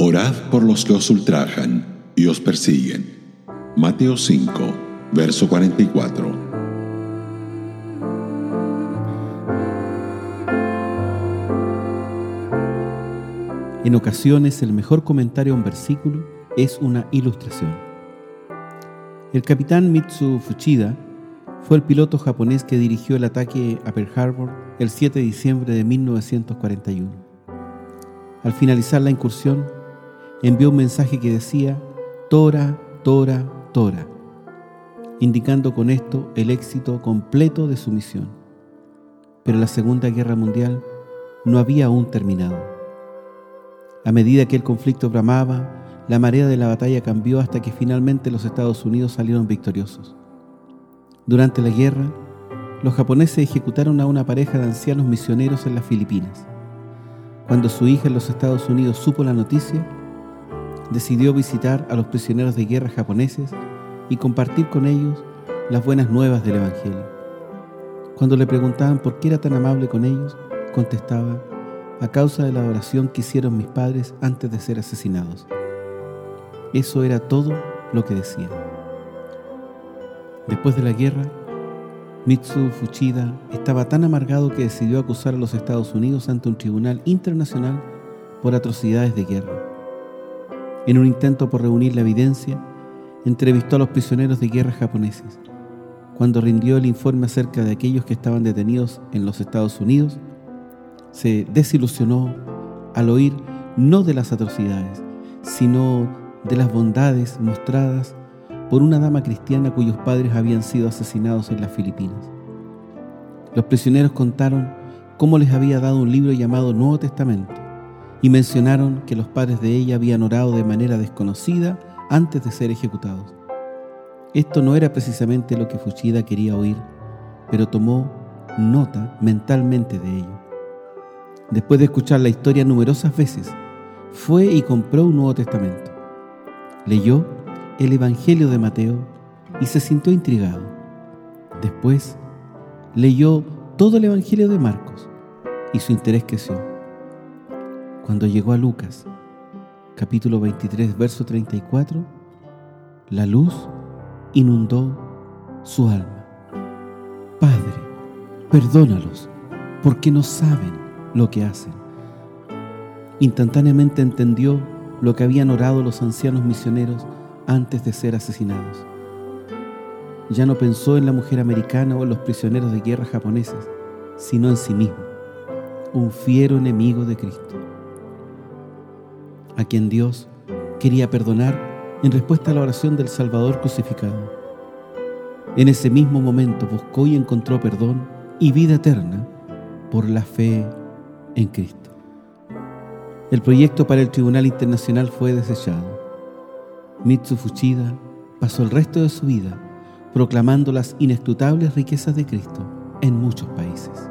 Orad por los que os ultrajan y os persiguen. Mateo 5, verso 44. En ocasiones el mejor comentario a un versículo es una ilustración. El capitán Mitsu Fuchida fue el piloto japonés que dirigió el ataque a Pearl Harbor el 7 de diciembre de 1941. Al finalizar la incursión, envió un mensaje que decía Tora, Tora, Tora, indicando con esto el éxito completo de su misión. Pero la Segunda Guerra Mundial no había aún terminado. A medida que el conflicto bramaba, la marea de la batalla cambió hasta que finalmente los Estados Unidos salieron victoriosos. Durante la guerra, los japoneses ejecutaron a una pareja de ancianos misioneros en las Filipinas. Cuando su hija en los Estados Unidos supo la noticia, decidió visitar a los prisioneros de guerra japoneses y compartir con ellos las buenas nuevas del Evangelio. Cuando le preguntaban por qué era tan amable con ellos, contestaba, a causa de la oración que hicieron mis padres antes de ser asesinados. Eso era todo lo que decían. Después de la guerra, Mitsu Fuchida estaba tan amargado que decidió acusar a los Estados Unidos ante un tribunal internacional por atrocidades de guerra. En un intento por reunir la evidencia, entrevistó a los prisioneros de guerra japoneses. Cuando rindió el informe acerca de aquellos que estaban detenidos en los Estados Unidos, se desilusionó al oír no de las atrocidades, sino de las bondades mostradas por una dama cristiana cuyos padres habían sido asesinados en las Filipinas. Los prisioneros contaron cómo les había dado un libro llamado Nuevo Testamento y mencionaron que los padres de ella habían orado de manera desconocida antes de ser ejecutados. Esto no era precisamente lo que Fuchida quería oír, pero tomó nota mentalmente de ello. Después de escuchar la historia numerosas veces, fue y compró un Nuevo Testamento. Leyó el Evangelio de Mateo y se sintió intrigado. Después leyó todo el Evangelio de Marcos y su interés creció. Cuando llegó a Lucas, capítulo 23, verso 34, la luz inundó su alma. Padre, perdónalos porque no saben lo que hacen. Instantáneamente entendió lo que habían orado los ancianos misioneros antes de ser asesinados. Ya no pensó en la mujer americana o en los prisioneros de guerra japoneses, sino en sí mismo, un fiero enemigo de Cristo, a quien Dios quería perdonar en respuesta a la oración del Salvador crucificado. En ese mismo momento buscó y encontró perdón y vida eterna por la fe en Cristo. El proyecto para el Tribunal Internacional fue desechado. Mitsu Fuchida pasó el resto de su vida proclamando las inescrutables riquezas de Cristo en muchos países.